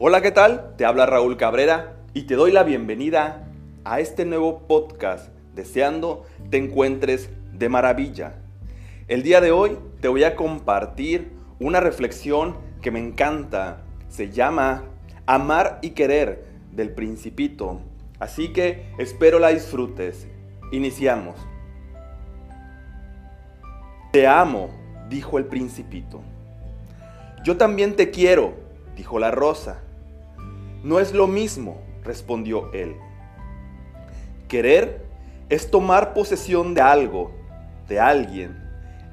Hola, ¿qué tal? Te habla Raúl Cabrera y te doy la bienvenida a este nuevo podcast, deseando te encuentres de maravilla. El día de hoy te voy a compartir una reflexión que me encanta. Se llama Amar y Querer del Principito. Así que espero la disfrutes. Iniciamos. Te amo, dijo el Principito. Yo también te quiero, dijo la rosa. No es lo mismo, respondió él. Querer es tomar posesión de algo, de alguien.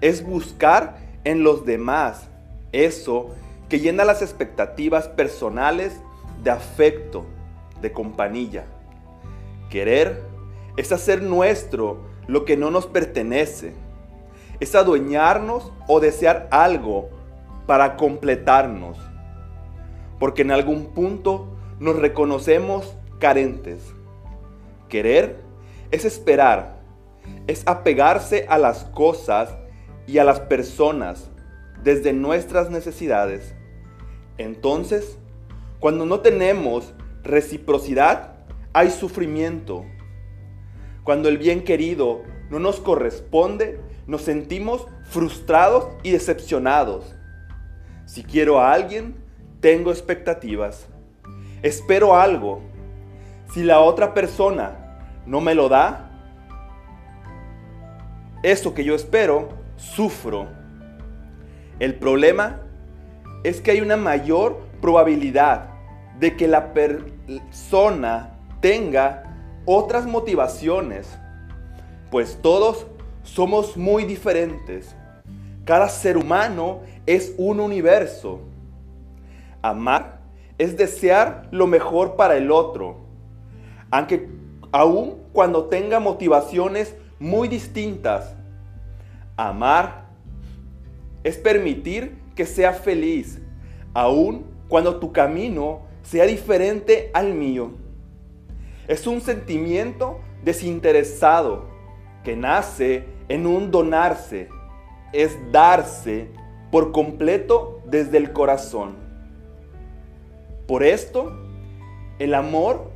Es buscar en los demás eso que llena las expectativas personales de afecto, de compañía. Querer es hacer nuestro lo que no nos pertenece. Es adueñarnos o desear algo para completarnos. Porque en algún punto nos reconocemos carentes. Querer es esperar, es apegarse a las cosas y a las personas desde nuestras necesidades. Entonces, cuando no tenemos reciprocidad, hay sufrimiento. Cuando el bien querido no nos corresponde, nos sentimos frustrados y decepcionados. Si quiero a alguien, tengo expectativas espero algo. Si la otra persona no me lo da, eso que yo espero, sufro. El problema es que hay una mayor probabilidad de que la persona tenga otras motivaciones, pues todos somos muy diferentes. Cada ser humano es un universo. Amar es desear lo mejor para el otro, aunque aun cuando tenga motivaciones muy distintas. Amar es permitir que sea feliz, aun cuando tu camino sea diferente al mío. Es un sentimiento desinteresado que nace en un donarse, es darse por completo desde el corazón. Por esto, el amor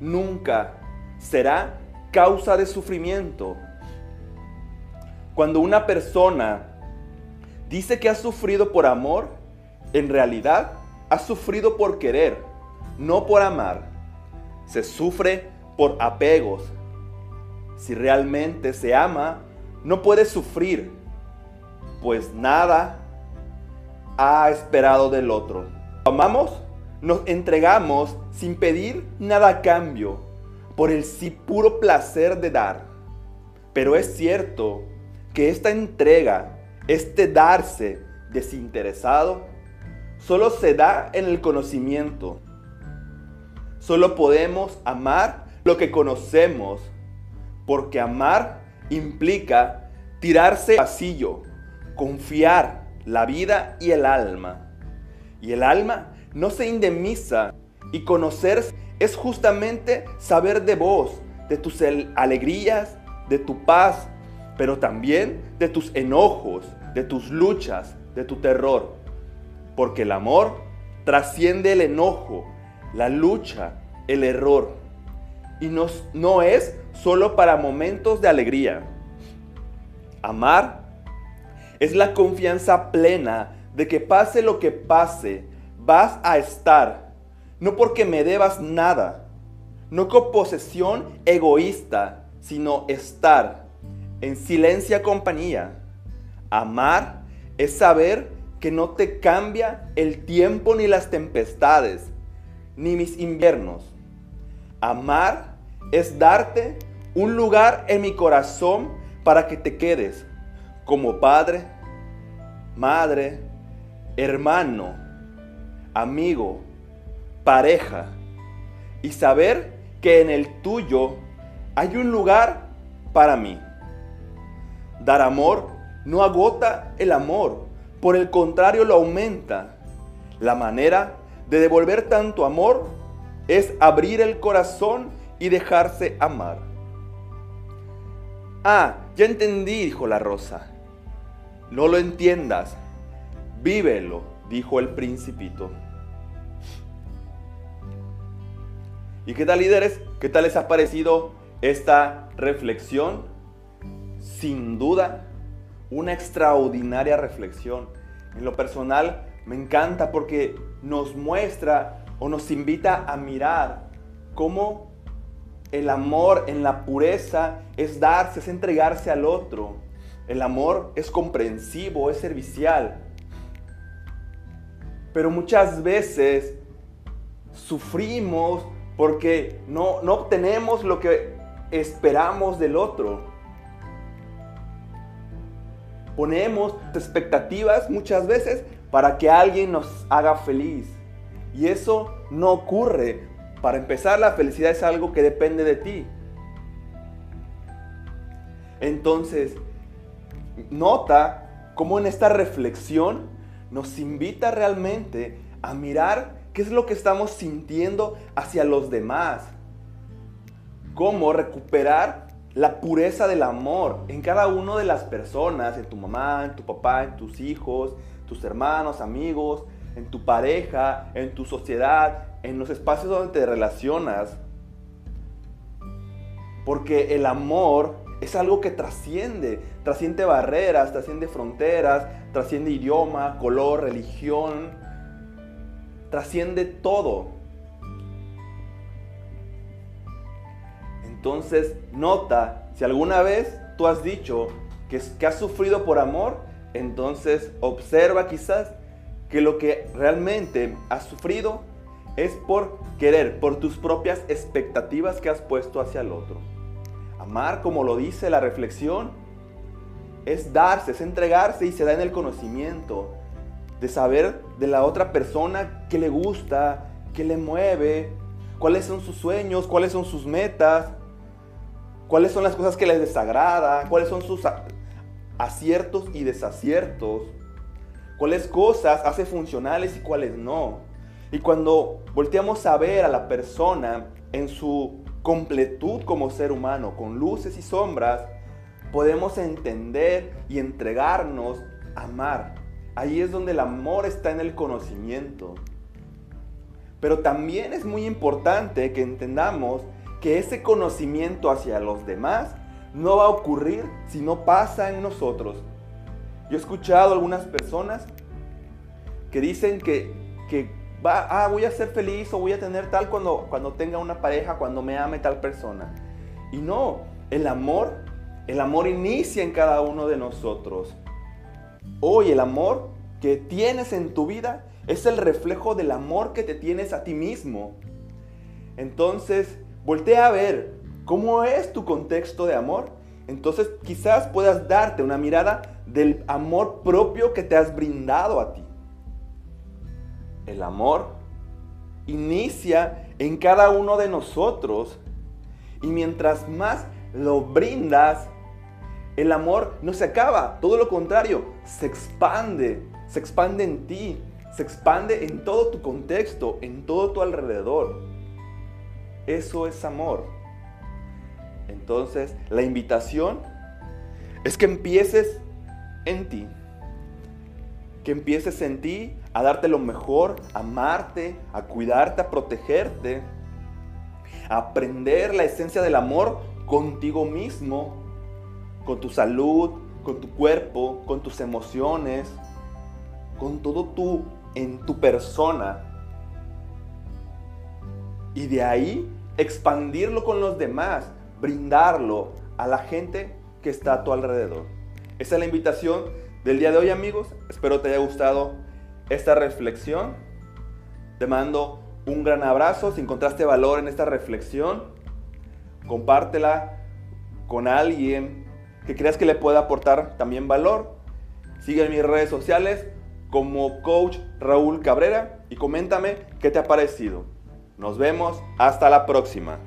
nunca será causa de sufrimiento. Cuando una persona dice que ha sufrido por amor, en realidad ha sufrido por querer, no por amar. Se sufre por apegos. Si realmente se ama, no puede sufrir, pues nada ha esperado del otro. ¿Amamos? nos entregamos sin pedir nada a cambio, por el sí puro placer de dar. Pero es cierto que esta entrega, este darse desinteresado, solo se da en el conocimiento. Solo podemos amar lo que conocemos, porque amar implica tirarse vacío, confiar la vida y el alma. Y el alma no se indemniza. Y conocer es justamente saber de vos, de tus alegrías, de tu paz, pero también de tus enojos, de tus luchas, de tu terror. Porque el amor trasciende el enojo, la lucha, el error. Y no, no es solo para momentos de alegría. Amar es la confianza plena de que pase lo que pase, vas a estar, no porque me debas nada, no con posesión egoísta, sino estar en silencia compañía. Amar es saber que no te cambia el tiempo ni las tempestades, ni mis inviernos. Amar es darte un lugar en mi corazón para que te quedes como padre, madre, hermano, amigo, pareja, y saber que en el tuyo hay un lugar para mí. Dar amor no agota el amor, por el contrario lo aumenta. La manera de devolver tanto amor es abrir el corazón y dejarse amar. Ah, ya entendí, dijo la rosa. No lo entiendas. vívelo, dijo el principito. ¿Y qué tal líderes? ¿Qué tal les ha parecido esta reflexión? Sin duda, una extraordinaria reflexión. En lo personal, me encanta porque nos muestra o nos invita a mirar cómo el amor en la pureza es darse, es entregarse al otro. El amor es comprensivo, es servicial. Pero muchas veces sufrimos porque no, no obtenemos lo que esperamos del otro. Ponemos expectativas muchas veces para que alguien nos haga feliz. Y eso no ocurre. Para empezar, la felicidad es algo que depende de ti. Entonces, nota cómo en esta reflexión nos invita realmente a mirar qué es lo que estamos sintiendo hacia los demás. Cómo recuperar la pureza del amor en cada una de las personas, en tu mamá, en tu papá, en tus hijos, tus hermanos, amigos, en tu pareja, en tu sociedad, en los espacios donde te relacionas. Porque el amor es algo que trasciende, trasciende barreras, trasciende fronteras, trasciende idioma, color, religión, trasciende todo. Entonces, nota, si alguna vez tú has dicho que, has sufrido por amor, entonces observa quizás que lo que realmente has sufrido es por querer, por tus propias expectativas que has puesto hacia el otro. Amar, como lo dice la reflexión, es darse, es entregarse y se da en el conocimiento de saber de la otra persona qué le gusta, qué le mueve, cuáles son sus sueños, cuáles son sus metas, cuáles son las cosas que les desagrada, cuáles son sus aciertos y desaciertos, cuáles cosas hace funcionales y cuáles no. Y cuando volteamos a ver a la persona en su completud como ser humano, con luces y sombras, podemos entender y entregarnos a amar. Ahí es donde el amor está en el conocimiento. Pero también es muy importante que entendamos que ese conocimiento hacia los demás no va a ocurrir si no pasa en nosotros. Yo he escuchado algunas personas que dicen que, que va, ah, voy a ser feliz o voy a tener tal cuando, cuando tenga una pareja, cuando me ame tal persona. Y no, el amor, el amor inicia en cada uno de nosotros. Hoy el amor que tienes en tu vida es el reflejo del amor que te tienes a ti mismo. Entonces, voltea a ver cómo es tu contexto de amor. Entonces, quizás puedas darte una mirada del amor propio que te has brindado a ti. El amor inicia en cada uno de nosotros y mientras más lo brindas, el amor no se acaba, todo lo contrario, se expande, se expande en ti, se expande en todo tu contexto, en todo tu alrededor. Eso es amor. Entonces, la invitación es que empieces en ti. Que empieces en ti a darte lo mejor, a amarte, a cuidarte, a protegerte, a aprender la esencia del amor contigo mismo, con tu salud, con tu cuerpo, con tus emociones, con todo tú en tu persona. Y de ahí expandirlo con los demás, brindarlo a la gente que está a tu alrededor. Esa es la invitación del día de hoy amigos. Espero te haya gustado esta reflexión. Te mando un gran abrazo. Si encontraste valor en esta reflexión, compártela con alguien que creas que le pueda aportar también valor. Sigue mis redes sociales como coach Raúl Cabrera y coméntame qué te ha parecido. Nos vemos hasta la próxima.